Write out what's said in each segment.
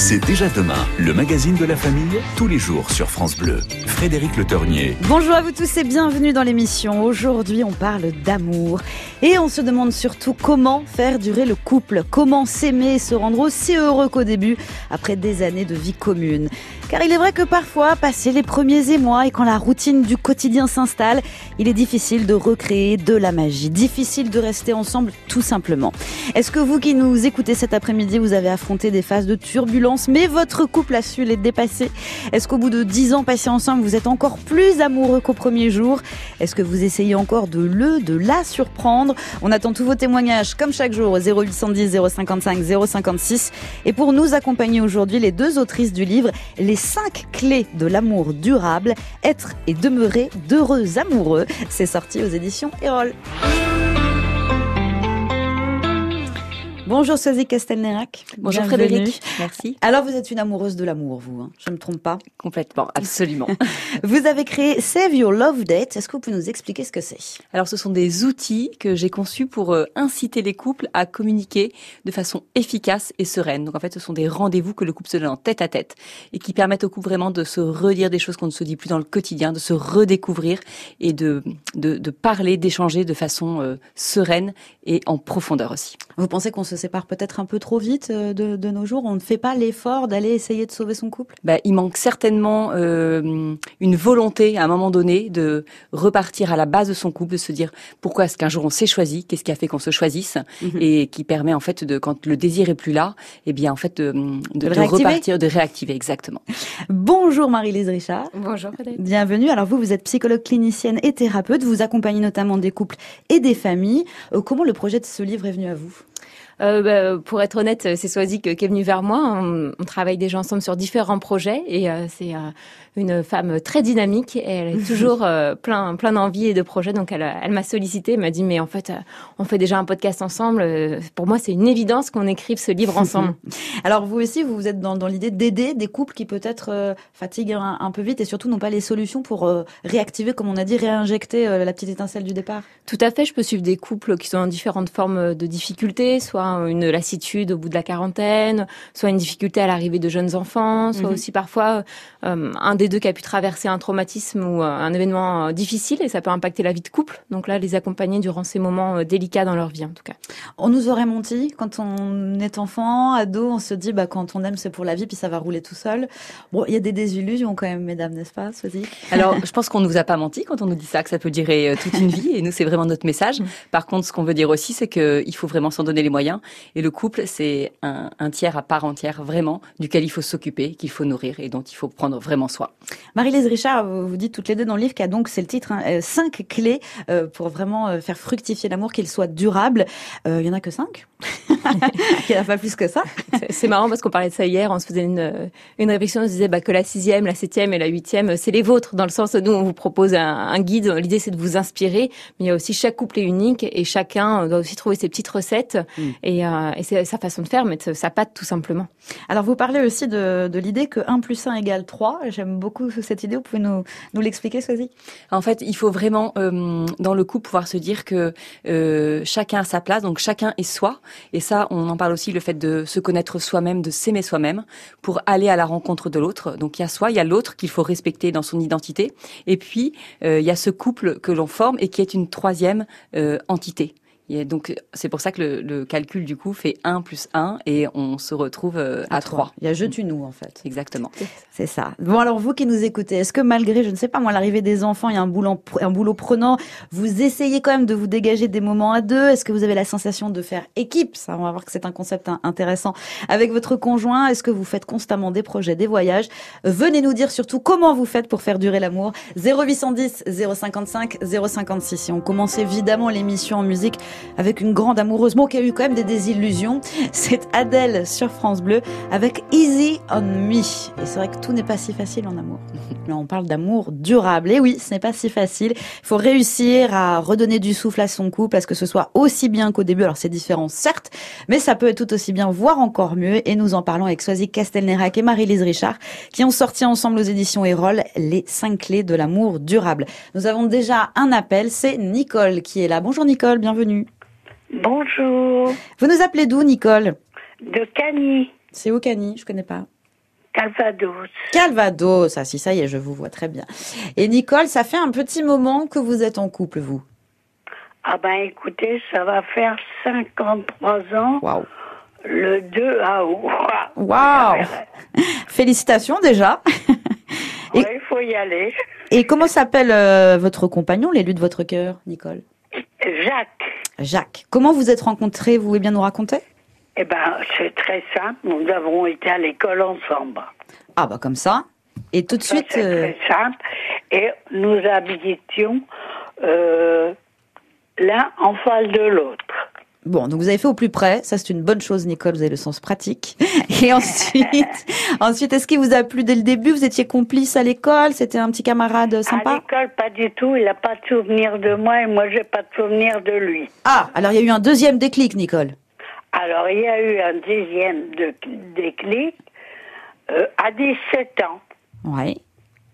C'est déjà demain, le magazine de la famille, tous les jours sur France Bleu. Frédéric Le Tornier. Bonjour à vous tous et bienvenue dans l'émission. Aujourd'hui, on parle d'amour. Et on se demande surtout comment faire durer le couple, comment s'aimer et se rendre aussi heureux qu'au début, après des années de vie commune. Car il est vrai que parfois, passer les premiers émois et quand la routine du quotidien s'installe, il est difficile de recréer de la magie, difficile de rester ensemble tout simplement. Est-ce que vous qui nous écoutez cet après-midi, vous avez affronté des phases de turbulence, mais votre couple a su les dépasser? Est-ce qu'au bout de dix ans passés ensemble, vous êtes encore plus amoureux qu'au premier jour? Est-ce que vous essayez encore de le, de la surprendre? On attend tous vos témoignages comme chaque jour au 0810 055 056. Et pour nous accompagner aujourd'hui, les deux autrices du livre, les 5 clés de l'amour durable, être et demeurer d'heureux amoureux. C'est sorti aux éditions Erol. Bonjour Sosie Castelnerac. Bonjour Frédéric. Merci. Alors vous êtes une amoureuse de l'amour, vous, hein je ne me trompe pas Complètement, absolument. vous avez créé Save Your Love Date. Est-ce que vous pouvez nous expliquer ce que c'est? Alors ce sont des outils que j'ai conçus pour euh, inciter les couples à communiquer de façon efficace et sereine. Donc en fait ce sont des rendez-vous que le couple se donne en tête à tête et qui permettent au couple vraiment de se redire des choses qu'on ne se dit plus dans le quotidien, de se redécouvrir et de, de, de parler, d'échanger de façon euh, sereine et en profondeur aussi. Vous pensez qu'on se sépare peut-être un peu trop vite euh, de, de nos jours On ne fait pas l'effort d'aller essayer de sauver son couple? Bah, Il manque certainement euh, une volonté à un moment donné de repartir à la base de son couple, de se dire pourquoi est-ce qu'un jour on s'est choisi, qu'est-ce qui a fait qu'on se choisisse, mm -hmm. et qui permet en fait de quand le désir est plus là, et eh bien en fait de, de, de, de repartir, de réactiver exactement. Bonjour Marie-Lise Richard. Bonjour Frédéric. Bienvenue. Alors vous, vous êtes psychologue clinicienne et thérapeute, vous accompagnez notamment des couples et des familles. Euh, comment le projet de ce livre est venu à vous? Euh, bah, pour être honnête, c'est Soazic qui est venu vers moi. On, on, travaille déjà ensemble sur différents projets et euh, c'est euh, une femme très dynamique. Et elle est toujours euh, plein, plein d'envie et de projets. Donc elle, elle m'a sollicité, m'a dit mais en fait, on fait déjà un podcast ensemble. Pour moi, c'est une évidence qu'on écrive ce livre ensemble. Alors vous aussi, vous êtes dans, dans l'idée d'aider des couples qui peut-être fatiguent un, un, peu vite et surtout n'ont pas les solutions pour réactiver, comme on a dit, réinjecter la petite étincelle du départ. Tout à fait. Je peux suivre des couples qui sont en différentes formes de difficultés, soit une lassitude au bout de la quarantaine, soit une difficulté à l'arrivée de jeunes enfants, soit mmh. aussi parfois euh, un des deux qui a pu traverser un traumatisme ou euh, un événement euh, difficile et ça peut impacter la vie de couple. Donc là, les accompagner durant ces moments euh, délicats dans leur vie en tout cas. On nous aurait menti quand on est enfant, ado, on se dit bah quand on aime c'est pour la vie puis ça va rouler tout seul. Bon, il y a des désillusions quand même, mesdames, n'est-ce pas, Sophie? Alors, je pense qu'on ne nous a pas menti quand on nous dit ça, que ça peut durer toute une vie et nous c'est vraiment notre message. Par contre, ce qu'on veut dire aussi, c'est qu'il faut vraiment s'en donner les moyens et le couple, c'est un, un, tiers à part entière, vraiment, duquel il faut s'occuper, qu'il faut nourrir et dont il faut prendre vraiment soin. Marie-Lise Richard, vous dites toutes les deux dans le livre qu'il y a donc, c'est le titre, hein, euh, cinq clés euh, pour vraiment euh, faire fructifier l'amour, qu'il soit durable. Euh, il y en a que cinq? Il n'y en a pas plus que ça. C'est marrant parce qu'on parlait de ça hier, on se faisait une, une réflexion, on se disait bah, que la sixième, la septième et la huitième, c'est les vôtres, dans le sens où nous, on vous propose un, un guide. L'idée, c'est de vous inspirer, mais il y a aussi chaque couple est unique et chacun doit aussi trouver ses petites recettes. Mm. Et, et c'est sa façon de faire, mettre sa patte tout simplement. Alors vous parlez aussi de, de l'idée que 1 plus 1 égale 3. J'aime beaucoup cette idée. Vous pouvez nous, nous l'expliquer, Soisy En fait, il faut vraiment, euh, dans le couple, pouvoir se dire que euh, chacun a sa place, donc chacun est soi. Et ça, on en parle aussi, le fait de se connaître soi-même, de s'aimer soi-même, pour aller à la rencontre de l'autre. Donc il y a soi, il y a l'autre qu'il faut respecter dans son identité. Et puis, euh, il y a ce couple que l'on forme et qui est une troisième euh, entité. Et donc, c'est pour ça que le, le, calcul, du coup, fait 1 plus 1 et on se retrouve euh, à, à 3. 3. Il y a je, tu, nous, en fait. Exactement. C'est ça. Bon, alors, vous qui nous écoutez, est-ce que malgré, je ne sais pas, moi, l'arrivée des enfants, il y a un boulot, un boulot prenant, vous essayez quand même de vous dégager des moments à deux? Est-ce que vous avez la sensation de faire équipe? Ça, on va voir que c'est un concept intéressant. Avec votre conjoint, est-ce que vous faites constamment des projets, des voyages? Venez nous dire surtout comment vous faites pour faire durer l'amour. 0810 055 056. Et on commence évidemment l'émission en musique avec une grande amoureuse, bon, qui a eu quand même des désillusions. C'est Adèle sur France Bleu avec Easy on Me. Et c'est vrai que tout n'est pas si facile en amour. Là, on parle d'amour durable. Et oui, ce n'est pas si facile. Il faut réussir à redonner du souffle à son couple, à ce que ce soit aussi bien qu'au début. Alors, c'est différent, certes, mais ça peut être tout aussi bien, voire encore mieux. Et nous en parlons avec Soisy Castelnerac et Marie-Lise Richard, qui ont sorti ensemble aux éditions Erol les cinq clés de l'amour durable. Nous avons déjà un appel. C'est Nicole qui est là. Bonjour Nicole, bienvenue. Bonjour. Vous nous appelez d'où, Nicole? De Cagny. C'est où, Cani Je connais pas. Calvados. Calvados, ah si, ça y est, je vous vois très bien. Et Nicole, ça fait un petit moment que vous êtes en couple, vous? Ah ben écoutez, ça va faire 53 ans Waouh le 2 août. Waouh Félicitations déjà Ouais, Il faut y aller. Et comment s'appelle euh, votre compagnon, l'élu de votre cœur, Nicole? Jacques, Jacques. Comment vous êtes rencontrés Vous voulez bien nous raconter? Eh ben c'est très simple. Nous avons été à l'école ensemble. Ah bah comme ça. Et tout de Ça, suite, c'est euh, très simple. Et nous habitions euh, l'un en face de l'autre. bon, donc vous avez fait au plus près. Ça c'est une bonne chose, Nicole. Vous avez le sens pratique. Et ensuite, ensuite, est-ce qu'il vous a plu dès le début? Vous étiez complice à l'école? C'était un petit camarade À sympa? l'école, pas du tout. Il n'a pas de souvenir de moi et moi, j'ai pas de souvenir de lui. Ah, alors il y a eu un deuxième déclic, Nicole. Alors, il y a eu un dixième de, déclic euh, à 17 ans. Ouais.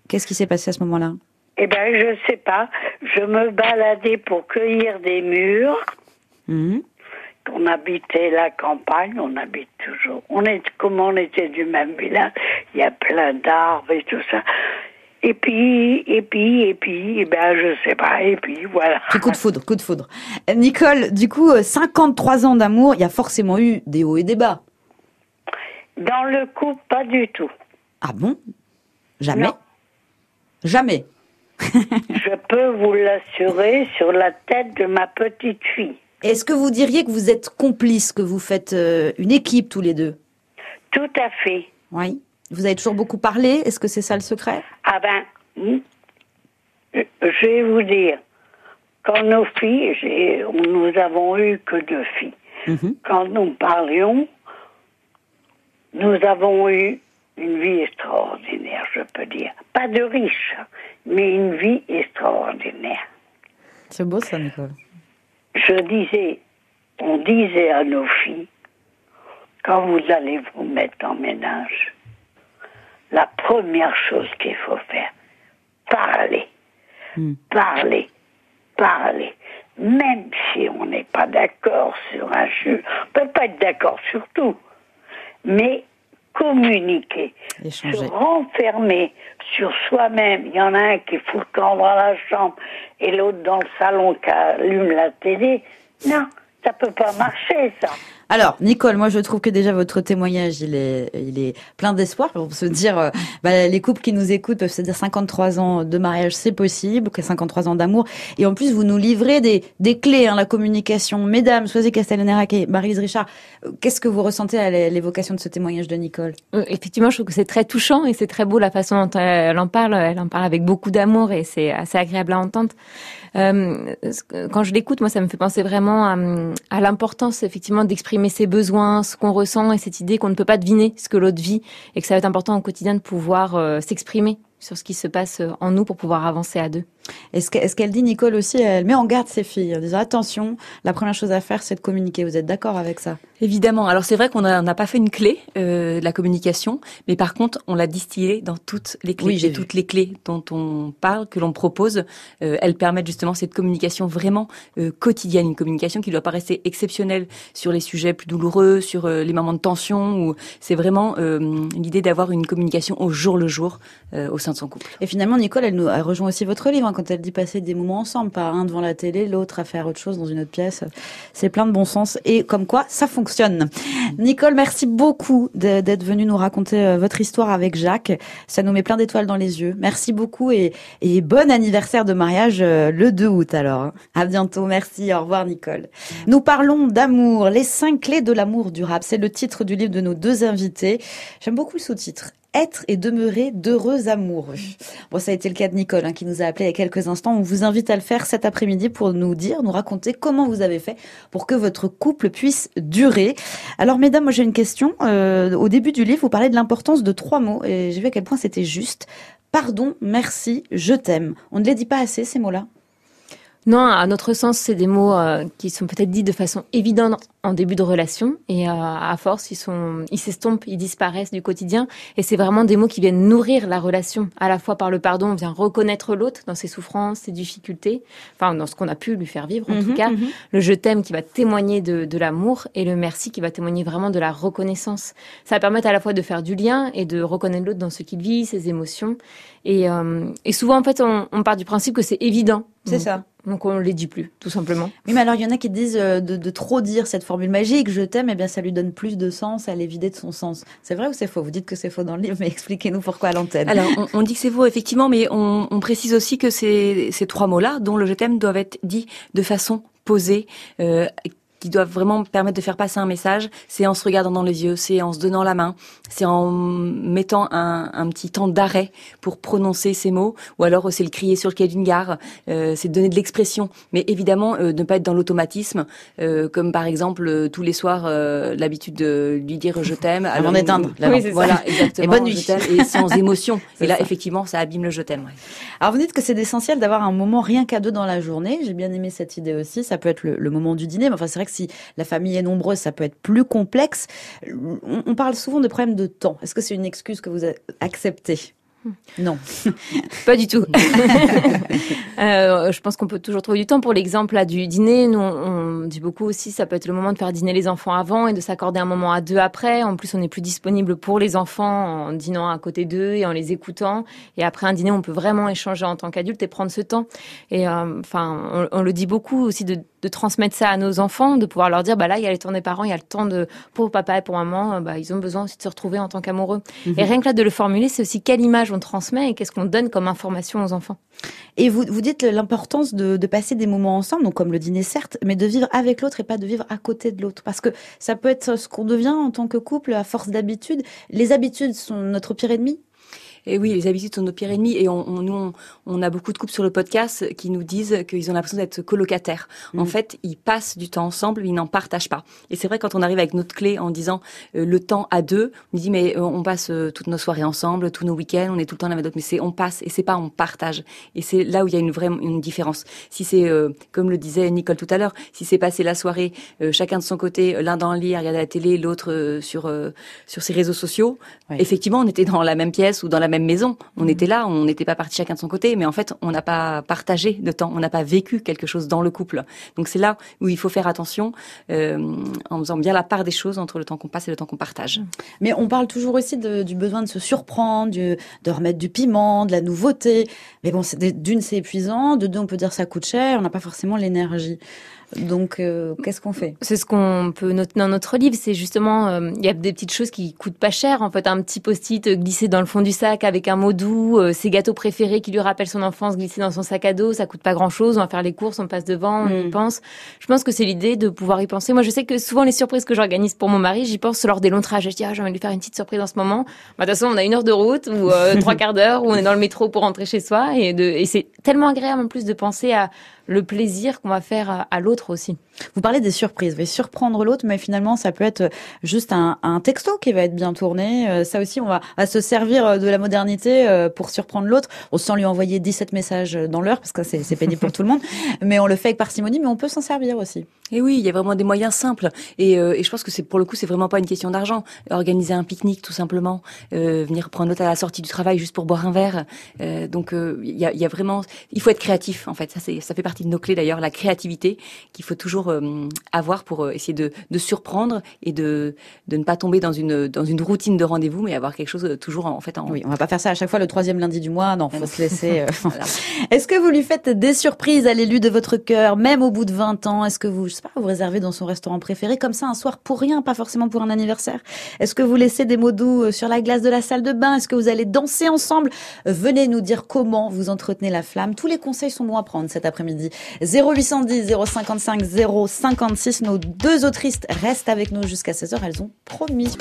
Qu'est-ce qui s'est passé à ce moment-là? Eh ben, je sais pas. Je me baladais pour cueillir des murs. Mhm. On habitait la campagne, on habite toujours. On est comme on était du même village, il y a plein d'arbres et tout ça. Et puis, et puis, et puis, eh ben, je sais pas, et puis voilà. Coup de foudre, coup de foudre. Euh, Nicole, du coup, euh, 53 ans d'amour, il y a forcément eu des hauts et des bas. Dans le couple, pas du tout. Ah bon? Jamais? Non. Jamais. Je peux vous l'assurer sur la tête de ma petite fille. Est-ce que vous diriez que vous êtes complices, que vous faites euh, une équipe tous les deux? Tout à fait. Oui. Vous avez toujours beaucoup parlé Est-ce que c'est ça le secret? Ah ben, je vais vous dire, quand nos filles, nous avons eu que deux filles, Mhm. quand nous parlions, nous avons eu une vie extraordinaire, je peux dire. Pas de riche, mais une vie extraordinaire. C'est beau ça, Nicole. Je disais, on disait à nos filles, quand vous allez vous mettre en ménage, la première chose qu'il faut faire, parler, Hmm. parler, parler. Même si on n'est pas d'accord sur un jeu, on peut pas être d'accord sur tout, mais communiquer, Échanger. se renfermer sur soi-même. Il y en a un qui fout le camp dans la chambre et l'autre dans le salon qui allume la télé. Non, ça peut pas marcher, ça. Alors, Nicole, moi je trouve que déjà votre témoignage, il est, il est plein d'espoir pour se dire, euh, bah, les couples qui nous écoutent peuvent se dire 53 ans de mariage, c'est possible, que 53 ans d'amour. Et en plus, vous nous livrez des, des clés, hein, la communication. Mesdames, Soisy Castellanerac et Marie-Lise Richard, euh, qu'est-ce que vous ressentez à l'évocation de ce témoignage de Nicole? Euh, Effectivement, je trouve que c'est très touchant et c'est très beau la façon dont elle en parle. Elle en parle avec beaucoup d'amour et c'est assez agréable à entendre. Quand je l'écoute, moi, ça me fait penser vraiment à l'importance effectivement d'exprimer ses besoins, ce qu'on ressent et cette idée qu'on ne peut pas deviner ce que l'autre vit et que ça va être important au quotidien de pouvoir euh, s'exprimer sur ce qui se passe euh, en nous pour pouvoir avancer à deux. Est-ce que- est-ce qu'elle dit, Nicole aussi, elle met en garde ses filles en disant, attention, la première chose à faire, c'est de communiquer. Vous êtes d'accord avec ça? Évidemment. Alors c'est vrai qu'on n'a pas fait une clé euh, de la communication, mais par contre on l'a distillée dans toutes les clés. Oui, j'ai Et toutes les clés dont on parle, que l'on propose, euh, elles permettent justement cette communication vraiment euh, quotidienne, une communication qui ne doit pas rester exceptionnelle sur les sujets plus douloureux, sur euh, les moments de tension. Ou c'est vraiment l'idée d'avoir une communication au jour le jour au sein de son couple. Et finalement, Nicole, elle nous elle rejoint aussi votre livre hein, quand elle dit passer des moments ensemble, pas un devant la télé, l'autre à faire autre chose dans une autre pièce. C'est plein de bon sens et comme quoi ça fonctionne. Nicole, merci beaucoup d'être venue nous raconter euh, votre histoire avec Jacques. Ça nous met plein d'étoiles dans les yeux. Merci beaucoup et, bon anniversaire de mariage euh, le 2 août alors. À bientôt. Merci. Au revoir Nicole. Nous parlons d'amour, les cinq clés de l'amour durable. C'est le titre du livre de nos deux invités. J'aime beaucoup le sous-titre. Être et demeurer d'heureux amoureux. Bon, ça a été le cas de Nicole, hein, qui nous a appelé il y a quelques instants. On vous invite à le faire cet après-midi pour nous dire, nous raconter comment vous avez fait pour que votre couple puisse durer. Alors, mesdames, moi j'ai une question. Euh, au début du livre, vous parlez de l'importance de trois mots, et j'ai vu à quel point c'était juste. Pardon, merci, je t'aime. On ne les dit pas assez, ces mots-là? Non, à notre sens, c'est des mots euh, qui sont peut-être dits de façon évidente en début de relation et à force ils sont ils s'estompent, ils disparaissent du quotidien et c'est vraiment des mots qui viennent nourrir la relation. À la fois par le pardon, on vient reconnaître l'autre dans ses souffrances, ses difficultés, enfin dans ce qu'on a pu lui faire vivre en tout Mhm, cas. mhm. Le je t'aime qui va témoigner de, de l'amour et le merci qui va témoigner vraiment de la reconnaissance. Ça va permettre à la fois de faire du lien et de reconnaître l'autre dans ce qu'il vit, ses émotions. Et, euh, et souvent en fait on, on part du principe que c'est évident. C'est ça. Donc on les dit plus, tout simplement. Oui, mais alors il y en a qui disent euh, de, de trop dire cette formule magique, je t'aime, eh bien ça lui donne plus de sens, elle est vidée de son sens. C'est vrai ou c'est faux? Vous dites que c'est faux dans le livre, mais expliquez-nous pourquoi à l'antenne. Alors, on, on dit que c'est faux, effectivement, mais on, on précise aussi que ces, ces trois mots-là, dont le je t'aime, doivent être dits de façon posée, euh, qui doivent vraiment permettre de faire passer un message. C'est en se regardant dans les yeux, c'est en se donnant la main, c'est en mettant un, un petit temps d'arrêt pour prononcer ces mots, ou alors euh, c'est le crier sur le quai d'une gare, euh, c'est de donner de l'expression. Mais évidemment, euh, ne pas être dans l'automatisme, euh, comme par exemple tous les soirs l'habitude de lui dire je t'aime. Avant d'éteindre, oui, ça. voilà, exactement. Et bonne nuit. et sans émotion. Et là, ça. effectivement, ça abîme le je t'aime. ouais. Alors vous dites que c'est essentiel d'avoir un moment rien qu'à deux dans la journée. J'ai bien aimé cette idée aussi. Ça peut être le, le moment du dîner, mais enfin c'est vrai que si la famille est nombreuse, ça peut être plus complexe. On, on parle souvent de problèmes de temps. Est-ce que c'est une excuse que vous acceptez? Non. Pas du tout. Euh, je pense qu'on peut toujours trouver du temps. Pour l'exemple là du dîner, nous on dit beaucoup aussi, ça peut être le moment de faire dîner les enfants avant et de s'accorder un moment à deux après. En plus, on est plus disponible pour les enfants en dînant à côté d'eux et en les écoutant. Et après un dîner, on peut vraiment échanger en tant qu'adulte et prendre ce temps. Et euh, enfin, on, on le dit beaucoup aussi de, de transmettre ça à nos enfants, de pouvoir leur dire, bah là, il y a les temps des parents, il y a le temps de pour papa et pour maman, euh, bah ils ont besoin aussi de se retrouver en tant qu'amoureux. Mhm. Et rien que là de le formuler, c'est aussi quelle image on transmet et qu'est-ce qu'on donne comme information aux enfants. Et vous, vous dites l'importance de, de passer des moments ensemble, donc comme le dîner certes, mais de vivre avec l'autre et pas de vivre à côté de l'autre. Parce que ça peut être ce qu'on devient en tant que couple à force d'habitude. Les habitudes sont notre pire ennemi. Et oui, les habitudes sont nos pires ennemis. Et on, on, nous, on, on a beaucoup de couples sur le podcast qui nous disent qu'ils ont l'impression d'être colocataires. En Mhm. fait, ils passent du temps ensemble, mais ils n'en partagent pas. Et c'est vrai, quand on arrive avec notre clé en disant euh, le temps à deux, on dit mais euh, on passe euh, toutes nos soirées ensemble, tous nos week-ends, on est tout le temps l'un avec l'autre. Mais c'est on passe et c'est pas on partage. Et c'est là où il y a une vraie une différence. Si c'est comme le disait Nicole tout à l'heure, si c'est passer la soirée chacun de son côté, l'un dans le lit à regarder la télé, l'autre sur sur ses réseaux sociaux, Oui. effectivement, on était dans la même pièce ou dans la même maison. On était là, on n'était pas partis chacun de son côté, mais en fait, on n'a pas partagé de temps, on n'a pas vécu quelque chose dans le couple. Donc c'est là où il faut faire attention euh, en faisant bien la part des choses entre le temps qu'on passe et le temps qu'on partage. Mais on parle toujours aussi de- du besoin de se surprendre, du- de remettre du piment, de la nouveauté. Mais bon, c'est- d'une, c'est épuisant. De deux, on peut dire ça coûte cher. On n'a pas forcément l'énergie. Donc, euh, qu'est-ce qu'on fait? C'est ce qu'on peut noter dans notre livre, c'est justement, euh, il y a des petites choses qui coûtent pas cher. En fait, un petit post-it glissé dans le fond du sac avec un mot doux, euh, ses gâteaux préférés qui lui rappellent son enfance glissés dans son sac à dos, ça coûte pas grand-chose. On va faire les courses, on passe devant, on y Mm. pense. Je pense que c'est l'idée de pouvoir y penser. Moi, je sais que souvent les surprises que j'organise pour mon mari, j'y pense lors des longs trajets. Je dis, ah, j'ai envie de lui faire une petite surprise en ce moment. Bah, de toute façon, on a une heure de route ou euh, trois quarts d'heure où on est dans le métro pour rentrer chez soi et, de, et c'est tellement agréable en plus de penser à le plaisir qu'on va faire à, à l'autre aussi. Vous parlez des surprises, vous surprendre l'autre, mais finalement, ça peut être juste un, un texto qui va être bien tourné. Euh, Ça aussi, on va, va se servir de la modernité euh, pour surprendre l'autre, On sans lui envoyer 17 messages dans l'heure, parce que c'est pénible pour tout le monde. Mais on le fait avec parcimonie, mais on peut s'en servir aussi. Et oui, il y a vraiment des moyens simples. Et, euh, et je pense que c'est pour le coup, c'est vraiment pas une question d'argent. Organiser un pique-nique, tout simplement, euh, venir prendre l'autre à la sortie du travail juste pour boire un verre. Euh, donc euh, il y, a, il y a vraiment, il faut être créatif. En fait, ça fait partie de nos clés d'ailleurs, la créativité qu'il faut toujours euh, avoir pour euh, essayer de, de surprendre et de, de ne pas tomber dans une dans une routine de rendez-vous, mais avoir quelque chose euh, toujours en, en fait en. Oui, on va pas faire ça à chaque fois le troisième lundi du mois. Non, faut non. se laisser. euh, Voilà. Est-ce que vous lui faites des surprises à l'élu de votre cœur, même au bout de 20 ans? Est-ce que vous, je sais pas, vous réservez dans son restaurant préféré comme ça un soir pour rien, pas forcément pour un anniversaire? Est-ce que vous laissez des mots doux euh, sur la glace de la salle de bain? Est-ce que vous allez danser ensemble? Euh, Venez nous dire comment vous entretenez la flamme. Tous les conseils sont bons à prendre cet après-midi. 0810 055 056. Nos deux autrices restent avec nous jusqu'à 16h. Elles ont promis.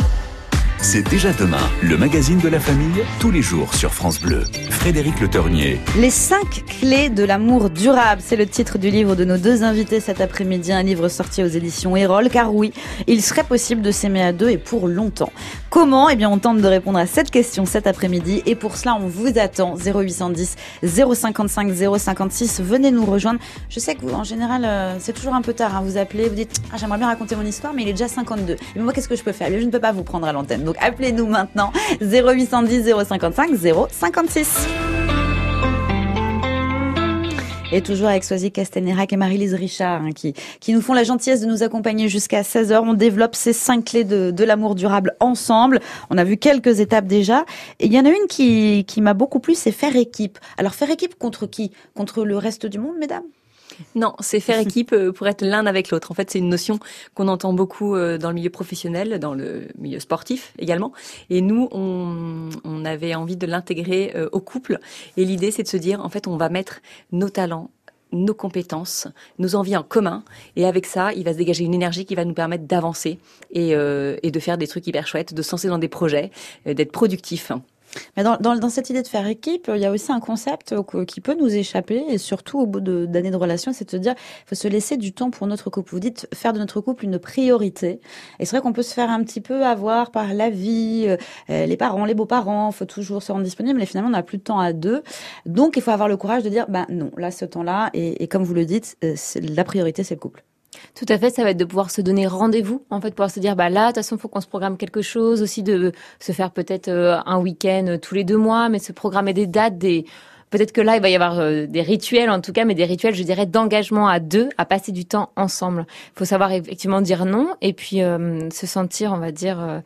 C'est déjà demain, le magazine de la famille, tous les jours sur France Bleu. Frédéric Le Ternier. Les cinq clés de l'amour durable, c'est le titre du livre de nos deux invités cet après-midi, un livre sorti aux éditions Erol, car oui, il serait possible de s'aimer à deux et pour longtemps. Comment Eh bien, on tente de répondre à cette question cet après-midi et pour cela, on vous attend 0810 055 056. Venez nous rejoindre. Je sais que vous, en général, euh, c'est toujours un peu tard. Hein, vous appelez, vous dites ah, j'aimerais bien raconter mon histoire, mais il est déjà 52. Mais moi, qu'est-ce que je peux faire? Je ne peux pas vous prendre à l'antenne. Donc appelez-nous maintenant 0810 055 056. Et toujours avec Soisy Castanérac et Marie-Lise Richard hein, qui, qui nous font la gentillesse de nous accompagner jusqu'à 16h. On développe ces cinq clés de, de l'amour durable ensemble. On a vu quelques étapes déjà. Et il y en a une qui, qui m'a beaucoup plu, c'est faire équipe. Alors faire équipe contre qui? Contre le reste du monde, mesdames? Non, c'est faire équipe euh, pour être l'un avec l'autre. En fait, c'est une notion qu'on entend beaucoup euh, dans le milieu professionnel, dans le milieu sportif également. Et nous, on, on avait envie de l'intégrer euh, au couple. Et l'idée, c'est de se dire, en fait, on va mettre nos talents, nos compétences, nos envies en commun. Et avec ça, il va se dégager une énergie qui va nous permettre d'avancer et, et de faire des trucs hyper chouettes, de se lancer dans des projets, d'être productif. Mais dans, dans, dans, cette idée de faire équipe, il y a aussi un concept qui peut nous échapper, et surtout au bout d'années de, de relation, c'est de se dire, il faut se laisser du temps pour notre couple. Vous dites faire de notre couple une priorité. Et c'est vrai qu'on peut se faire un petit peu avoir par la vie, euh, les parents, les beaux-parents, faut toujours se rendre disponible, mais finalement, on n'a plus de temps à deux. Donc, il faut avoir le courage de dire, ben non, là, ce temps-là, et, et comme vous le dites, euh, la priorité, c'est le couple. Tout à fait, ça va être de pouvoir se donner rendez-vous, en fait, pouvoir se dire, bah là, de toute façon, faut qu'on se programme quelque chose, aussi de se faire peut-être euh, un week-end euh, tous les deux mois, mais se programmer des dates, des peut-être que là, il va y avoir euh, des rituels, en tout cas, mais des rituels, je dirais, d'engagement à deux, à passer du temps ensemble. Il faut savoir effectivement dire non, et puis se sentir, on va dire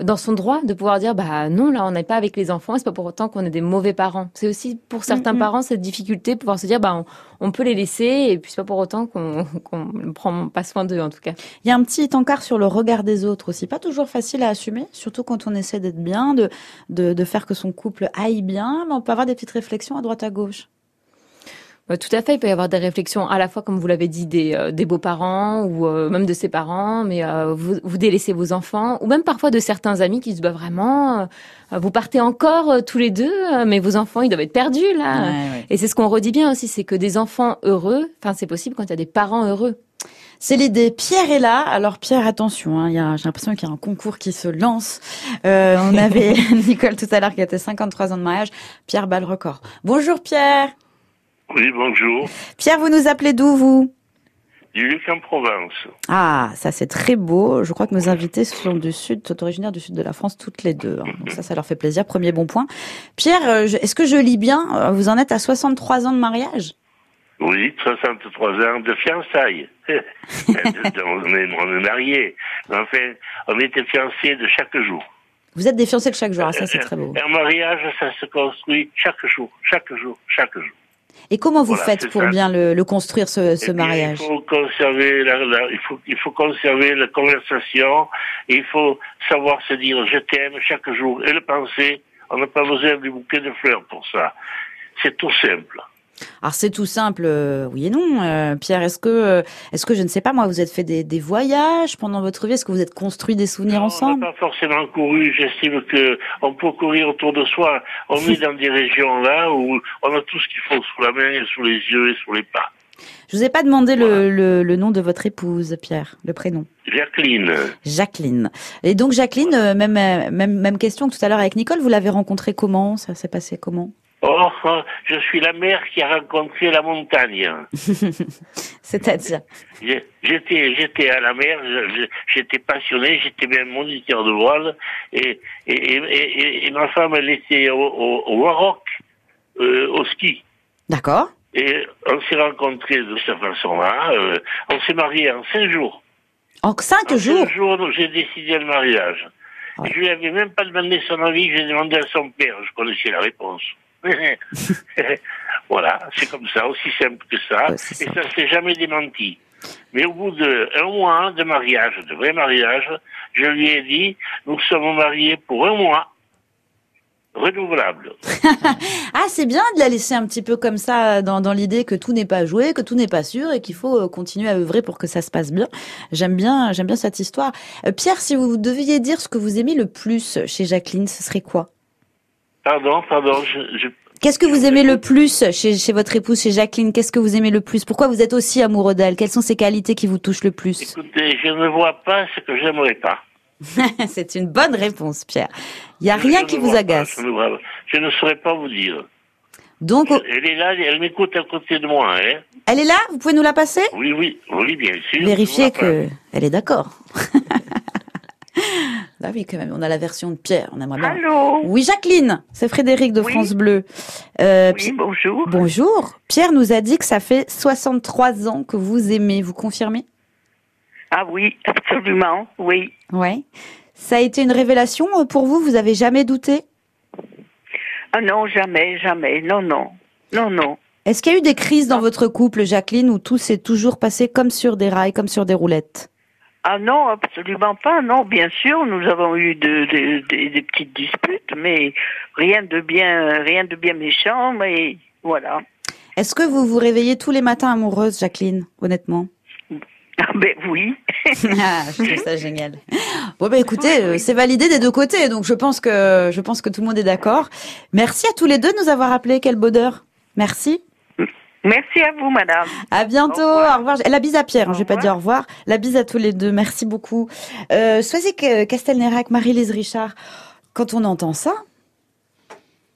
dans son droit de pouvoir dire bah non là on n'est pas avec les enfants c'est pas pour autant qu'on est des mauvais parents. C'est aussi pour certains parents cette difficulté de pouvoir se dire bah on, peut les laisser et puis c'est pas pour autant qu'on qu'on prend pas soin d'eux en tout cas. Il y a un petit encart sur le regard des autres aussi. Pas toujours facile à assumer surtout quand on essaie d'être bien de, de de faire que son couple aille bien mais on peut avoir des petites réflexions à droite à gauche tout à fait, il peut y avoir des réflexions à la fois, comme vous l'avez dit, des, euh, des beaux-parents ou euh, même de ses parents, mais vous, vous délaissez vos enfants, ou même parfois de certains amis qui se disent bah, vraiment, vous partez encore tous les deux, mais vos enfants, ils doivent être perdus là. Et c'est ce qu'on redit bien aussi, c'est que des enfants heureux, enfin c'est possible quand il y a des parents heureux. C'est l'idée. Pierre est là. Alors Pierre, attention, hein, j'ai l'impression qu'il y a un concours qui se lance. Euh, on avait Nicole tout à l'heure qui était 53 ans de mariage. Pierre bat le record. Bonjour Pierre. Oui, bonjour. Pierre, vous nous appelez d'où, vous? Du Luc en Provence. Ah, ça c'est très beau. Je crois que nos invités sont du sud, sont originaires du sud de la France toutes les deux. Hein. Donc ça, ça leur fait plaisir. Premier bon point. Pierre, euh, est-ce que je lis bien? Euh, Vous en êtes à 63 ans de mariage? Oui, 63 ans de fiançailles. on, est, on est mariés. Enfin, on était fiancés de chaque jour. Vous êtes des fiancés de chaque jour, ah, ça c'est très beau. Un mariage, ça se construit chaque jour, chaque jour, chaque jour. Et comment vous faites pour bien le, le, construire ce, ce mariage Il faut conserver la, la, il faut il faut conserver la conversation. il faut savoir se dire je t'aime chaque jour et le penser. On n'a pas besoin du bouquet de fleurs pour ça. C'est tout simple. Alors c'est tout simple, euh, oui et non. Euh, Pierre, est-ce que, euh, est-ce que je ne sais pas, moi, vous êtes fait des, des voyages pendant votre vie? Est-ce que vous êtes construit des souvenirs non, ensemble? On pas forcément couru. J'estime que on peut courir autour de soi. On est dans des régions là où on a tout ce qu'il faut sous la main, et sous les yeux et sous les pas. Je vous ai pas demandé voilà. le, le, le, nom de votre épouse, Pierre, le prénom. Jacqueline. Jacqueline. Et donc Jacqueline, voilà. même, même même question que tout à l'heure avec Nicole. Vous l'avez rencontrée comment? Ça s'est passé comment? Oh, je suis la mère qui a rencontré la montagne. C'est-à-dire J'étais, j'étais à la mer, j'étais passionné, j'étais même moniteur de voile, et, et, et, et, ma femme, elle était au, au, au Maroc, euh, au ski. D'accord. Et on s'est rencontrés de cette façon-là. Euh, on s'est mariés en cinq jours. En cinq en jours cinq jours, j'ai décidé le mariage. Ouais. Je lui avais même pas demandé son avis, j'ai demandé à son père, je connaissais la réponse. voilà, c'est comme ça, aussi simple que ça. Ouais, et ça s'est jamais démenti. Mais au bout d'un mois de mariage, de vrai mariage, je lui ai dit, nous sommes mariés pour un mois. renouvelable. Ah, c'est bien de la laisser un petit peu comme ça dans, dans l'idée que tout n'est pas joué, que tout n'est pas sûr et qu'il faut euh, continuer à œuvrer pour que ça se passe bien. J'aime bien, j'aime bien cette histoire. Euh, Pierre, si vous deviez dire ce que vous aimez le plus chez Jacqueline, ce serait quoi? Pardon, pardon, je, je- Qu'est-ce que vous aimez le plus chez, chez votre épouse, chez Jacqueline? Qu'est-ce que vous aimez le plus? Pourquoi vous êtes aussi amoureux d'elle? Quelles sont ses qualités qui vous touchent le plus? Écoutez, je ne vois pas ce que j'aimerais pas. C'est une bonne réponse, Pierre. Il y a Je rien qui vous pas, agace. je ne, vois- je ne saurais pas vous dire. Donc, Elle est là, elle m'écoute à côté de moi, hein. elle est là? Vous pouvez nous la passer? Oui, oui, oui, bien sûr. Vérifiez je vois pas. que elle est d'accord. bah oui, quand même. On a la version de Pierre. On aimerait bien. Allô Oui, Jacqueline, c'est Frédéric de Oui. France Bleu. Euh, Oui, bonjour. Bonjour. Pierre nous a dit que ça fait 63 ans que vous aimez. Vous confirmez? Ah oui, absolument, oui. Ouais. Ça a été une révélation euh, pour vous? Vous avez jamais douté? Ah non, jamais, jamais. Non, non. Non, non. Est-ce qu'il y a eu des crises dans votre couple, Jacqueline, où tout s'est toujours passé comme sur des rails, comme sur des roulettes? Ah non, absolument pas. Non, bien sûr, nous avons eu de, de- de- des petites disputes, mais rien de bien, rien de bien méchant. Mais voilà. Est-ce que vous vous réveillez tous les matins amoureuse, Jacqueline, honnêtement? Ah ben oui. Ah, je trouve ça génial. Bon bah écoutez, euh, c'est validé des deux côtés, donc je pense que je pense que tout le monde est d'accord. Merci à tous les deux de nous avoir appelés, quel bonheur. Merci. Merci à vous, madame. À bientôt. Au Au revoir. La bise à Pierre. hein, je vais pas dire au revoir. La bise à tous les deux. Merci beaucoup. Euh, Soisy Castelnerac, Marie-Lise Richard. Quand on entend ça,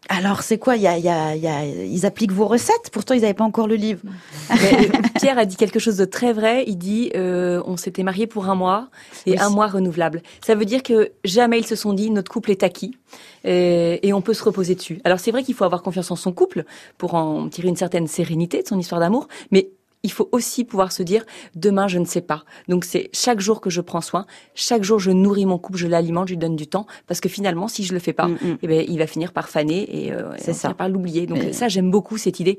alors c'est quoi? Y a, y a, y a, ils appliquent vos recettes? Pourtant, ils n'avaient pas encore le livre. Mais, euh, Pierre a dit quelque chose de très vrai. Il dit euh, on s'était mariés pour un mois et Oui. un mois renouvelable. Ça veut dire que jamais ils se sont dit notre couple est acquis et, et on peut se reposer dessus. Alors c'est vrai qu'il faut avoir confiance en son couple pour en tirer une certaine sérénité de son histoire d'amour, mais il faut aussi pouvoir se dire demain je ne sais pas. Donc c'est chaque jour que je prends soin, chaque jour je nourris mon couple, je l'alimente, je lui donne du temps parce que finalement si je le fais pas, Mm, mm. eh ben il va finir par faner et, euh, et C'est on ça. finira par l'oublier. Donc Mais- ça j'aime beaucoup cette idée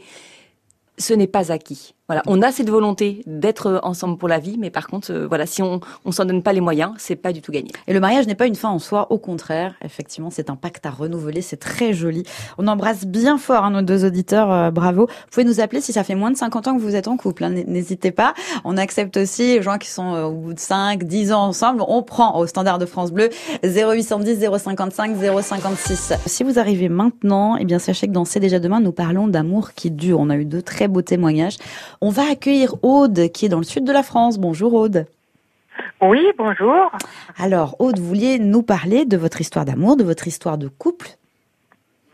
ce n'est pas acquis. Voilà, on a cette volonté d'être ensemble pour la vie, mais par contre, euh, voilà, si on on s'en donne pas les moyens, c'est pas du tout gagné. Et le mariage n'est pas une fin en soi, au contraire. Effectivement, c'est un pacte à renouveler, c'est très joli. On embrasse bien fort hein, nos deux auditeurs, euh, bravo. Vous pouvez nous appeler si ça fait moins de 50 ans que vous êtes en couple, hein, n'hésitez pas. On accepte aussi les gens qui sont euh, au bout de 5, 10 ans ensemble. On prend au standard de France Bleu 0810 055 056. Si vous arrivez maintenant, eh bien sachez que dans C'est déjà demain, nous parlons d'amour qui dure. On a eu de très beaux témoignages. On va accueillir Aude qui est dans le sud de la France. Bonjour Aude. Oui, bonjour. Alors, Aude, vous vouliez nous parler de votre histoire d'amour, de votre histoire de couple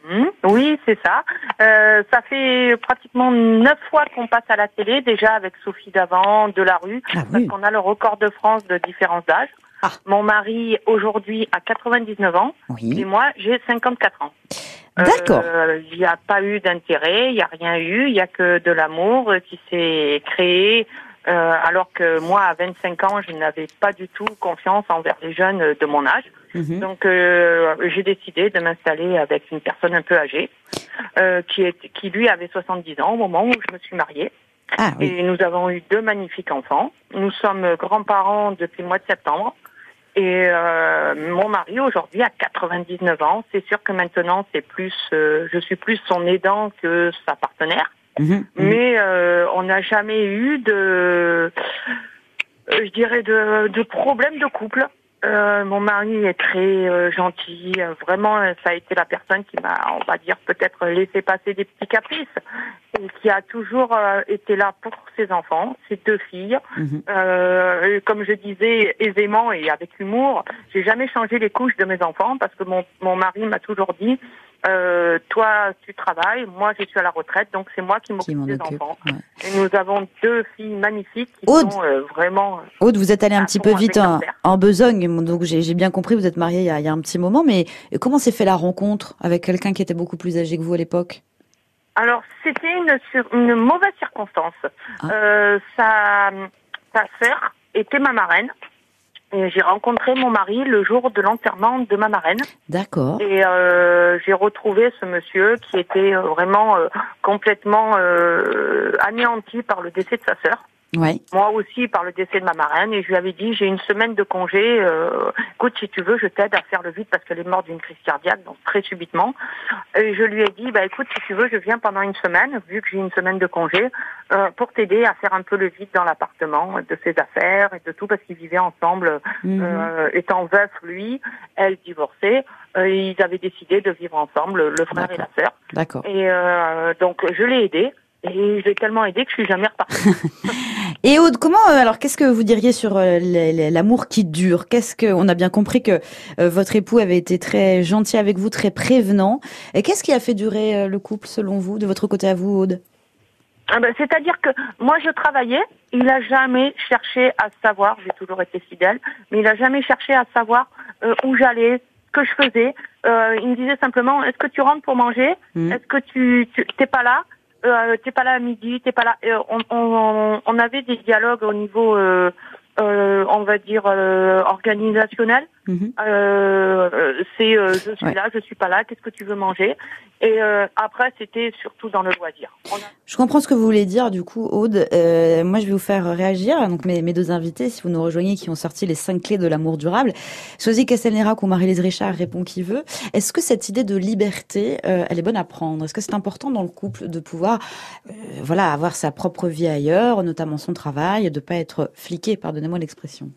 Hmm, oui, c'est ça. Euh, ça fait pratiquement neuf fois qu'on passe à la télé, déjà avec Sophie Davant, de la rue, Ah parce qu'on a le record de France de différence d'âge. Ah. Mon mari, aujourd'hui, a 99 ans, et Oui. moi, j'ai 54 ans. D'accord. Euh, Il n'y a pas eu d'intérêt, il n'y a rien eu, il n'y a que de l'amour qui s'est créé, euh, alors que moi, à 25 ans, je n'avais pas du tout confiance envers les jeunes de mon âge. Mhm. Donc euh, j'ai décidé de m'installer avec une personne un peu âgée, euh, qui, est, qui lui avait 70 ans au moment où je me suis mariée. Ah oui. Et nous avons eu deux magnifiques enfants. Nous sommes grands-parents depuis le mois de septembre. Et euh, mon mari aujourd'hui a 99 ans. C'est sûr que maintenant c'est plus, euh, je suis plus son aidant que sa partenaire. Mhm, mhm. Mais euh, on n'a jamais eu de, euh, je dirais, de, de problème de couple. Euh, mon mari est très euh, gentil. Euh, Vraiment, euh, ça a été la personne qui m'a, on va dire, peut-être laissé passer des petits caprices et qui a toujours euh, été là pour ses enfants, ses deux filles. Euh, comme je disais aisément et avec humour, j'ai jamais changé les couches de mes enfants parce que mon, mon mari m'a toujours dit euh, toi tu travailles, moi je suis à la retraite, donc c'est moi qui m'occupe des occupe. enfants. ouais. Et nous avons deux filles magnifiques qui Aude. sont euh, vraiment. Aude, vous êtes allée un petit peu vite en, besogne, donc j'ai bien compris, vous êtes mariée il y, a, il y a un petit moment, mais comment s'est fait la rencontre avec quelqu'un qui était beaucoup plus âgé que vous à l'époque? Alors c'était une mauvaise circonstance. Ah. Euh, sa, sa sœur était ma marraine. J'ai rencontré mon mari le jour de l'enterrement de ma marraine. D'accord. Et euh, j'ai retrouvé ce monsieur qui était euh, vraiment euh, complètement euh, anéanti par le décès de sa sœur. Ouais. Moi aussi par le décès de ma marraine et je lui avais dit j'ai une semaine de congé. Euh, écoute si tu veux je t'aide à faire le vide parce qu'elle est morte d'une crise cardiaque donc très subitement. Et je lui ai dit bah écoute si tu veux je viens pendant une semaine vu que j'ai une semaine de congé euh, pour t'aider à faire un peu le vide dans l'appartement de ses affaires et de tout parce qu'ils vivaient ensemble Mhm. euh, étant veuf lui elle divorcée. Euh, ils avaient décidé de vivre ensemble le frère et la sœur. D'accord. Et euh, donc je l'ai aidé. Et je l'ai tellement aidé que je suis jamais repartie. Et Aude, comment euh, alors qu'est-ce que vous diriez sur euh, l'amour qui dure? Qu'est-ce que on a bien compris que euh, votre époux avait été très gentil avec vous, très prévenant. Et qu'est-ce qui a fait durer le couple selon vous, de votre côté à vous, Aude? Ah ben, C'est-à-dire que moi je travaillais, il a jamais cherché à savoir, j'ai toujours été fidèle, mais il a jamais cherché à savoir euh, où j'allais, ce que je faisais. Euh, il me disait simplement est-ce que tu rentres pour manger? Mhm. Est-ce que tu tu- t'es pas là? Euh, T'es pas là à midi T'es pas là Euh, on, on, on avait des dialogues au niveau, euh, euh, on va dire euh, organisationnel. Mhm. Euh, c'est euh, je suis Ouais. là, je suis pas là, qu'est-ce que tu veux manger? Et euh, après, c'était surtout dans le loisir. A- Je comprends ce que vous voulez dire, du coup, Aude. Euh, moi, je vais vous faire réagir. Donc, mes, mes deux invités, si vous nous rejoignez, qui ont sorti les cinq clés de l'amour durable. Sosie Castelnerac ou Marie-Lise Richard répond qui veut. Est-ce que cette idée de liberté, euh, elle est bonne à prendre? Est-ce que c'est important dans le couple de pouvoir, voilà, avoir sa propre vie ailleurs, notamment son travail, de pas être fliqué, pardonnez-moi l'expression?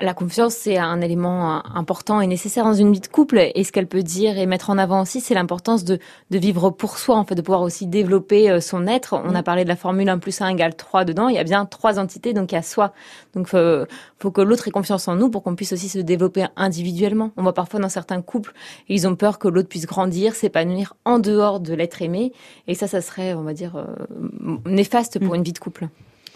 La confiance, c'est un élément euh, important et nécessaire dans une vie de couple. Et ce qu'elle peut dire et mettre en avant aussi, c'est l'importance de, de vivre pour soi, en fait, de pouvoir aussi développer euh, son être. On a parlé de la formule 1 plus 1 égale 3 dedans. Il y a bien trois entités, donc il y a soi. Donc, faut, faut que l'autre ait confiance en nous pour qu'on puisse aussi se développer individuellement. On voit parfois dans certains couples, ils ont peur que l'autre puisse grandir, s'épanouir en dehors de l'être aimé. Et ça, ça serait, on va dire, euh, néfaste pour une vie de couple.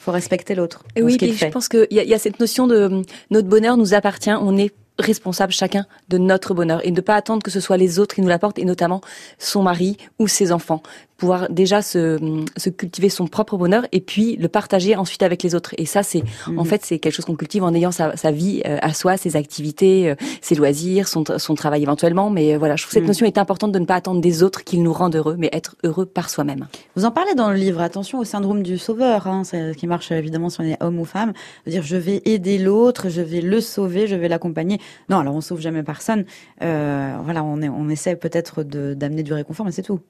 Faut respecter l'autre. Oui, ce je pense qu'il y, y a cette notion de notre bonheur nous appartient, on est responsable chacun de notre bonheur et ne pas attendre que ce soit les autres qui nous l'apportent et notamment son mari ou ses enfants. Pouvoir déjà se, se cultiver son propre bonheur et puis le partager ensuite avec les autres. Et ça, c'est Mhm. en fait c'est quelque chose qu'on cultive en ayant sa, sa vie euh, à soi, ses activités, euh, ses loisirs, son, son travail éventuellement. Mais euh, voilà, je trouve que cette Mhm. notion est importante de ne pas attendre des autres qu'ils nous rendent heureux, mais être heureux par soi-même. Vous en parlez dans le livre. Attention au syndrome du sauveur, hein, qui marche évidemment sur les hommes ou femmes. De dire je vais aider l'autre, je vais le sauver, je vais l'accompagner. Non, alors on sauve jamais personne. Euh, voilà, on, est, on essaie peut-être de- d'amener du réconfort, mais c'est tout.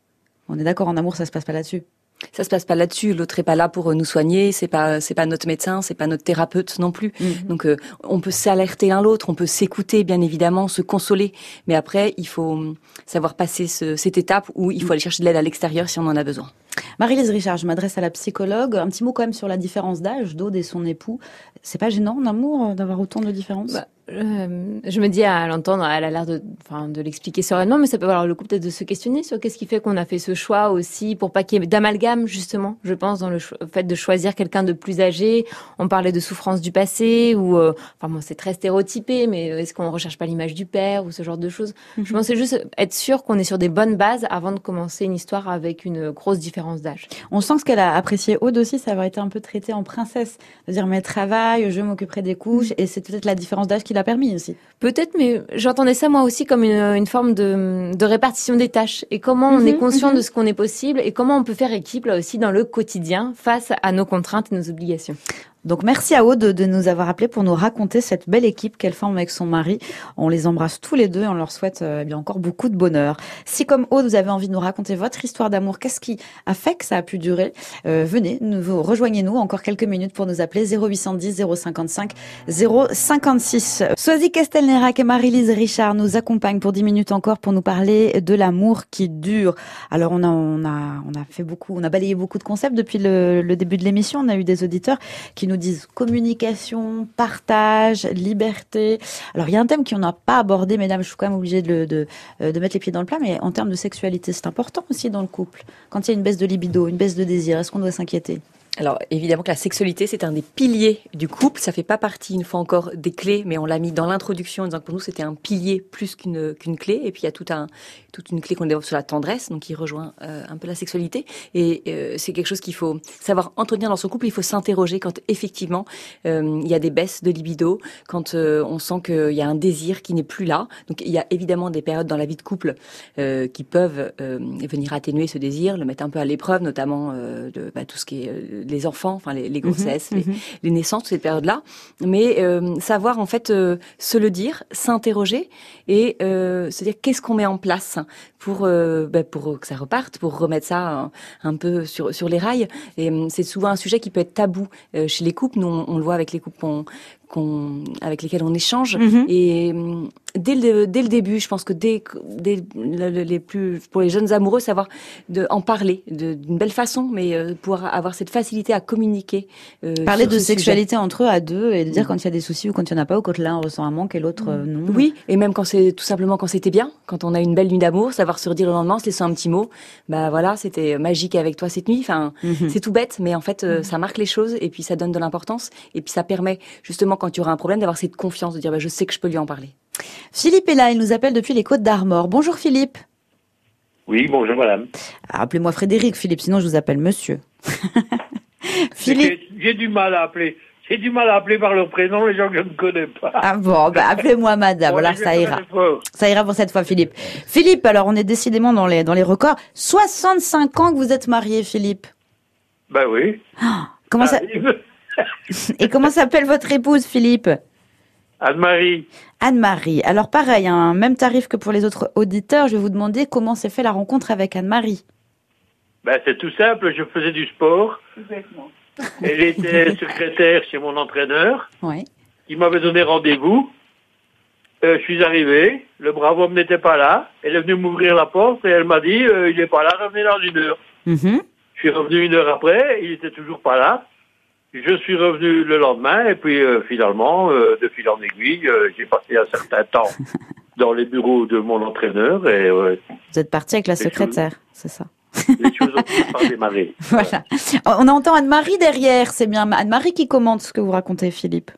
On est d'accord, en amour, ça se passe pas là-dessus. Ça se passe pas là-dessus. L'autre est pas là pour euh, nous soigner. C'est pas, c'est pas notre médecin, c'est pas notre thérapeute non plus. Donc, euh, on peut s'alerter l'un l'autre, on peut s'écouter, bien évidemment, se consoler. Mais après, il faut savoir passer ce- cette étape où il faut aller chercher de l'aide à l'extérieur si on en a besoin. Marie-Lise Richard, je m'adresse à la psychologue. Un petit mot quand même sur la différence d'âge d'Aude et son époux. C'est pas gênant en amour euh, d'avoir autant de différences? Bah, euh, je me dis à l'entendre, elle a l'air de, enfin, de l'expliquer sereinement, mais ça peut valoir le coup peut-être de se questionner sur qu'est-ce qui fait qu'on a fait ce choix aussi pour pas qu'il y ait d'amalgame justement. Je pense dans le fait de choisir quelqu'un de plus âgé. On parlait de souffrance du passé ou, euh, enfin moi c'est très stéréotypé, mais est-ce qu'on recherche pas l'image du père ou ce genre de choses? Je pense c'est juste être sûr qu'on est sur des bonnes bases avant de commencer une histoire avec une grosse différence d'âge. On sent que ce qu'elle a apprécié Aude aussi, ça avoir été un peu traité en princesse. C'est-à-dire, mais travail, je m'occuperai des couches, et c'est peut-être la différence d'âge qui l'a permis aussi. Peut-être, mais j'entendais ça moi aussi comme une, une forme de, de répartition des tâches et comment on est Mhm, conscient mhm. de ce qu'on est possible et comment on peut faire équipe là aussi dans le quotidien face à nos contraintes et nos obligations. Donc merci à Aude de nous avoir appelé pour nous raconter cette belle équipe qu'elle forme avec son mari. On les embrasse tous les deux et on leur souhaite euh, eh bien encore beaucoup de bonheur. Si comme Aude vous avez envie de nous raconter votre histoire d'amour, qu'est-ce qui a fait que ça a pu durer Euh, Venez, nous, rejoignez-nous encore quelques minutes pour nous appeler 0810 055 056. Soisy Castelnerac et Marie-Lise Richard nous accompagnent pour 10 minutes encore pour nous parler de l'amour qui dure. Alors on a on a on a fait beaucoup, on a balayé beaucoup de concepts depuis le, le début de l'émission. On a eu des auditeurs qui nous disent communication, partage, liberté. Alors il y a un thème qu'on n'a pas abordé, mesdames, je suis quand même obligée de, de, euh, de mettre les pieds dans le plat, mais en termes de sexualité, c'est important aussi dans le couple. Quand il y a une baisse de libido, une baisse de désir, est-ce qu'on doit s'inquiéter? Alors évidemment que la sexualité c'est un des piliers du couple, ça fait pas partie une fois encore des clés, mais on l'a mis dans l'introduction en disant que pour nous c'était un pilier plus qu'une qu'une clé, et puis il y a tout un toute une clé qu'on développe sur la tendresse, donc qui rejoint euh, un peu la sexualité, et euh, c'est quelque chose qu'il faut savoir entretenir dans son couple. Il faut s'interroger quand effectivement euh, il y a des baisses de libido, quand euh, on sent qu'il y a un désir qui n'est plus là. Donc il y a évidemment des périodes dans la vie de couple euh, qui peuvent euh, venir atténuer ce désir, le mettre un peu à l'épreuve, notamment de bah, tout ce qui est les enfants, enfin les, les grossesses, Mhm, les, mhm. les naissances, toutes ces périodes-là, mais euh, savoir en fait euh, se le dire, s'interroger et euh, se dire qu'est-ce qu'on met en place pour euh, ben, pour que ça reparte, pour remettre ça un, un peu sur sur les rails. Et hum, c'est souvent un sujet qui peut être tabou euh, chez les couples. Nous, on, on le voit avec les couples qu'on qu'on avec lesquels on échange. Mhm. Et hum, dès le dès le début, je pense que dès, dès le- le- les plus pour les jeunes amoureux, savoir de en parler de- d'une belle façon, mais euh, pouvoir avoir cette facilité à communiquer. euh, Parler de sujet. sexualité entre eux à deux et de dire Mm. quand il y a des soucis ou quand il n'y en a pas ou quand l'un ressent un manque et l'autre euh, non. Oui, et même quand c'est tout simplement quand c'était bien, quand on a une belle nuit d'amour, savoir se redire le lendemain, se laisser un petit mot. Bah voilà, c'était magique avec toi cette nuit. Enfin, Mhm. c'est tout bête, mais en fait, euh, ça marque les choses et puis ça donne de l'importance et puis ça permet justement quand tu auras un problème d'avoir cette confiance de dire bah, je sais que je peux lui en parler. Philippe est là, il nous appelle depuis les Côtes d'Armor. Bonjour Philippe. Oui, bonjour madame. Ah, Appelez-moi Frédéric, Philippe, sinon je vous appelle monsieur. Philippe. J'ai du mal à appeler. J'ai du mal à appeler par leur prénom les gens que je ne connais pas. Ah bon, bah appelez-moi madame, voilà, ça ira. Ça ira pour cette fois, Philippe. Philippe, alors on est décidément dans les, dans les records. 65 ans que vous êtes marié, Philippe. Ben oui. Comment ça, et comment s'appelle votre épouse, Philippe? Anne-Marie. Anne-Marie. Alors pareil, un même tarif que pour les autres auditeurs. Je vais vous demander comment s'est fait la rencontre avec Anne-Marie. Ben c'est tout simple, je faisais du sport. Elle était secrétaire chez mon entraîneur, Ouais. qui m'avait donné rendez-vous. Euh, je suis arrivé, le bravo homme n'était pas là. Elle est venue m'ouvrir la porte et elle m'a dit euh, il n'est pas là, revenez dans une heure. Mhm. Je suis revenu une heure après, il était toujours pas là. Je suis revenu le lendemain et puis euh, finalement, de fil en aiguille, j'ai passé un certain temps dans les bureaux de mon entraîneur et Vous êtes parti avec la secrétaire, c'est ça? Les choses ont fini par démarrer. Voilà. On entend Anne-Marie derrière, c'est bien Anne-Marie qui commente ce que vous racontez, Philippe.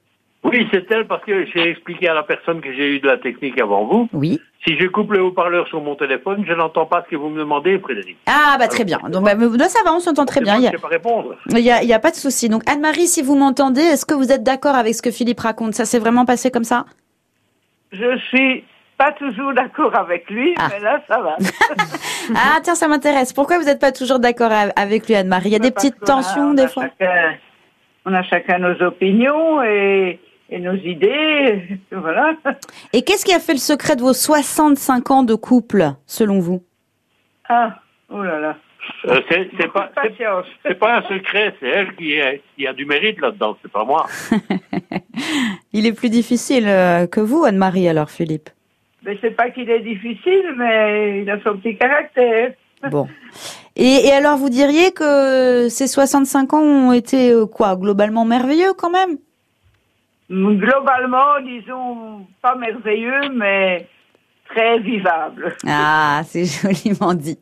Oui, c'est elle parce que j'ai expliqué à la personne que j'ai eu de la technique avant vous. Oui. Si je coupe le haut-parleur sur mon téléphone, je n'entends pas ce que vous me demandez, Frédéric. Ah bah très bien. Donc bah, ça va, on s'entend très bien. Il y a, sais pas répondre. il y a, il y a pas de souci. Donc Anne-Marie, si vous m'entendez, est-ce que vous êtes d'accord avec ce que Philippe raconte? Ça s'est vraiment passé comme ça? Je suis pas toujours d'accord avec lui, Ah. mais là, ça va. Ah tiens, ça m'intéresse. Pourquoi vous n'êtes pas toujours d'accord avec lui, Anne-Marie? Il y a des Parce petites a- tensions on des fois. chacun- on a chacun nos opinions et, et nos idées, voilà. Et qu'est-ce qui a fait le secret de vos 65 ans de couple, selon vous? Ah, oh là là. Euh, c'est c'est pas, c'est- Patience. c'est pas un secret, c'est elle qui, est, qui a du mérite là-dedans, c'est pas moi. Il est plus difficile euh, que vous, Anne-Marie, alors, Philippe. Mais c'est pas qu'il est difficile, mais il a son petit caractère. Bon. Et, et alors, vous diriez que ces 65 ans ont été, euh, quoi, globalement merveilleux quand même? Globalement, disons, pas merveilleux, mais très vivable. Ah, c'est joliment dit.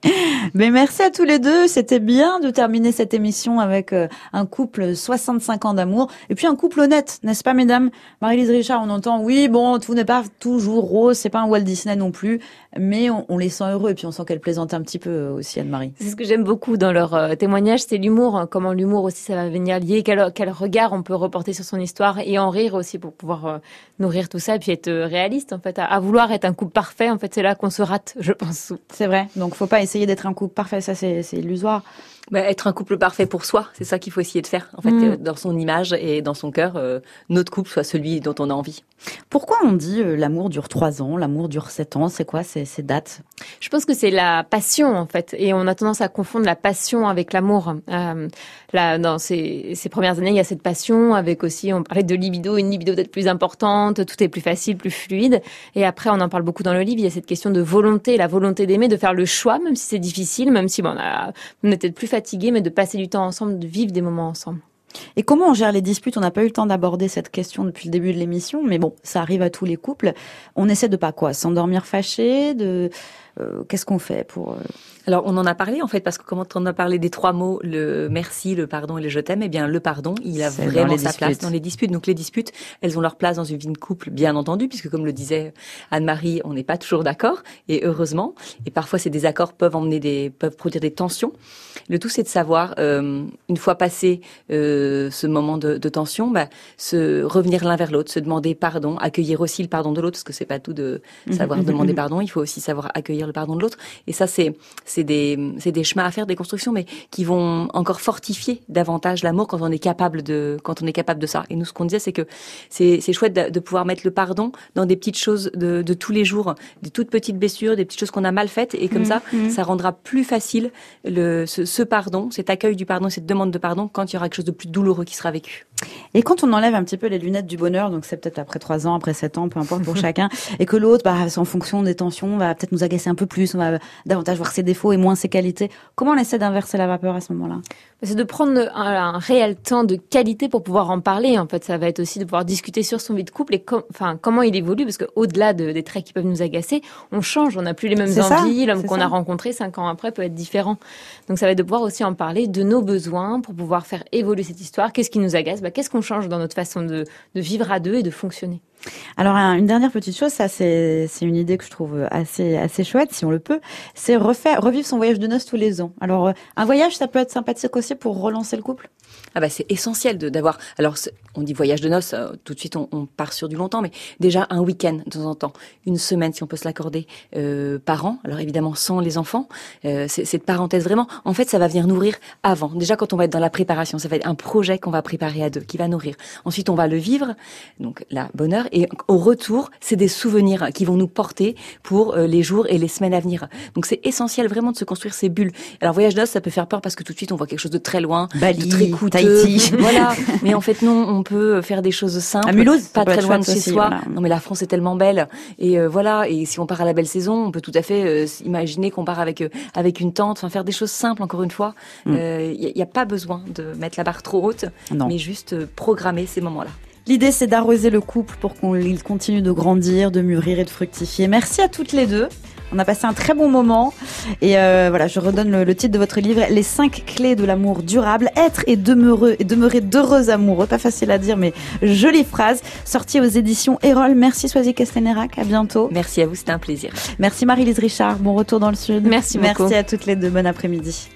Mais merci à tous les deux. C'était bien de terminer cette émission avec euh, un couple 65 ans d'amour et puis un couple honnête, n'est-ce pas, mesdames? Marie-Lise Richard, on entend, oui, bon, tout n'est pas toujours rose, c'est pas un Walt Disney non plus, mais on, on les sent heureux et puis on sent qu'elle plaisante un petit peu euh, aussi, Anne-Marie. C'est ce que j'aime beaucoup dans leur euh, témoignage, c'est l'humour, hein, comment l'humour aussi ça va venir lier, quel, quel regard on peut reporter sur son histoire et en rire aussi pour pouvoir nourrir tout ça et puis être réaliste en fait, à, à vouloir être un couple parfait, en fait c'est là qu'on se rate, je pense. C'est vrai. Donc, faut pas essayer d'être un couple parfait. Ça, c'est c'est illusoire. Bah, être un couple parfait pour soi, c'est ça qu'il faut essayer de faire. En fait, Mm. euh, dans son image et dans son cœur, euh, notre couple soit celui dont on a envie. Pourquoi on dit euh, l'amour dure trois ans, l'amour dure sept ans? C'est quoi ces, ces dates? Je pense que c'est la passion en fait, et on a tendance à confondre la passion avec l'amour. Euh, là, dans ces, ces premières années, il y a cette passion avec aussi, on parlait de libido, une libido peut-être plus importante, tout est plus facile, plus fluide. Et après, on en parle beaucoup dans le livre. Il y a cette question de volonté, la volonté d'aimer, de faire le choix, même si c'est difficile, même si bon, on, a, on est peut-être plus fatigué, mais de passer du temps ensemble, de vivre des moments ensemble. Et comment on gère les disputes? On n'a pas eu le temps d'aborder cette question depuis le début de l'émission, mais bon, ça arrive à tous les couples. On essaie de pas quoi? S'endormir fâché De qu'est-ce qu'on fait pour euh, Alors, on en a parlé en fait parce que quand on a parlé des trois mots, le merci, le pardon et le je t'aime, eh bien le pardon, il a vraiment sa place dans les disputes. Donc les disputes, elles ont leur place dans une vie de couple, bien entendu, puisque comme le disait Anne-Marie, on n'est pas toujours d'accord et heureusement. Et parfois ces désaccords peuvent emmener des, peuvent produire des tensions. Le tout, c'est de savoir euh, une fois passé euh, ce moment de, de tension, bah, se revenir l'un vers l'autre, se demander pardon, accueillir aussi le pardon de l'autre, parce que c'est pas tout de savoir demander pardon. Il faut aussi savoir accueillir le pardon de l'autre. Et ça, c'est c'est des c'est des chemins à faire, des constructions, mais qui vont encore fortifier davantage l'amour quand on est capable de quand on est capable de ça. Et nous, ce qu'on disait, c'est que c'est c'est chouette de, de, pouvoir mettre le pardon dans des petites choses de, de tous les jours, des toutes petites blessures, des petites choses qu'on a mal faites, et comme mmh, ça, mmh. ça rendra plus facile le ce, ce pardon, cet accueil du pardon, cette demande de pardon quand il y aura quelque chose de plus douloureux qui sera vécu. Et quand on enlève un petit peu les lunettes du bonheur, donc c'est peut-être après trois ans, après sept ans, peu importe pour chacun, et que l'autre, bah, en fonction des tensions, va peut-être nous agacer un peu plus, on va davantage voir ses défauts et moins ses qualités. Comment on essaie d'inverser la vapeur à ce moment-là? C'est de prendre un, réel temps de qualité pour pouvoir en parler. En fait, ça va être aussi de pouvoir discuter sur son vie de couple et enfin comment il évolue, parce qu'au-delà de, des traits qui peuvent nous agacer, on change, on n'a plus les mêmes envies. L'homme qu'on a rencontré cinq ans après peut être différent. Donc ça va être de pouvoir aussi en parler de nos besoins pour pouvoir faire évoluer cette histoire. Qu'est-ce qui nous agace? Bah, Qu'est-ce qu'on change dans notre façon de, de vivre à deux et de fonctionner? Alors une dernière petite chose, ça c'est une idée que je trouve assez assez chouette si on le peut, c'est refaire revivre son voyage de noces tous les ans. Alors euh, un voyage ça peut être sympathique aussi pour relancer le couple? Ah bah c'est essentiel de d'avoir. Alors on dit voyage de noces, euh, tout de suite on, part sur du longtemps, mais déjà un week-end de temps en temps, une semaine si on peut se l'accorder euh, par an. Alors évidemment sans les enfants, euh, cette parenthèse vraiment. En fait ça va venir nourrir avant. Déjà quand on va être dans la préparation, ça va être un projet qu'on va préparer à deux, qui va nourrir. Ensuite on va le vivre, donc la bonheur. Et au retour c'est des souvenirs qui vont nous porter pour euh, les jours et les semaines à venir. Donc c'est essentiel vraiment de se construire ces bulles. Alors voyage noces ça peut faire peur parce que tout de suite on voit quelque chose de très loin, Bali, de très coûteux. voilà. Mais en fait, non, on peut faire des choses simples. À Mulhouse, pas très loin de chez soi. Non, mais la France est tellement belle. Et euh, voilà. Et si on part à la belle saison, on peut tout à fait euh, imaginer qu'on part avec euh, avec une tente. Enfin, faire des choses simples. Encore une fois, il mm. n'y a, a, pas besoin de mettre la barre trop haute, non. mais juste programmer ces moments-là. L'idée, c'est d'arroser le couple pour qu'il continue de grandir, de mûrir et de fructifier. Merci à toutes les deux. On a passé un très bon moment. Et euh, voilà, je redonne le, le, titre de votre livre, Les cinq clés de l'amour durable. Être et demeurer, et demeurer d'heureux amoureux. Pas facile à dire, mais jolie phrase. Sortie aux éditions Erol. Merci Soisy Castanérac. À bientôt. Merci à vous, c'était un plaisir. Merci Marie-Lise Richard. Bon retour dans le Sud. Merci beaucoup. Merci à toutes les deux. Bon après-midi.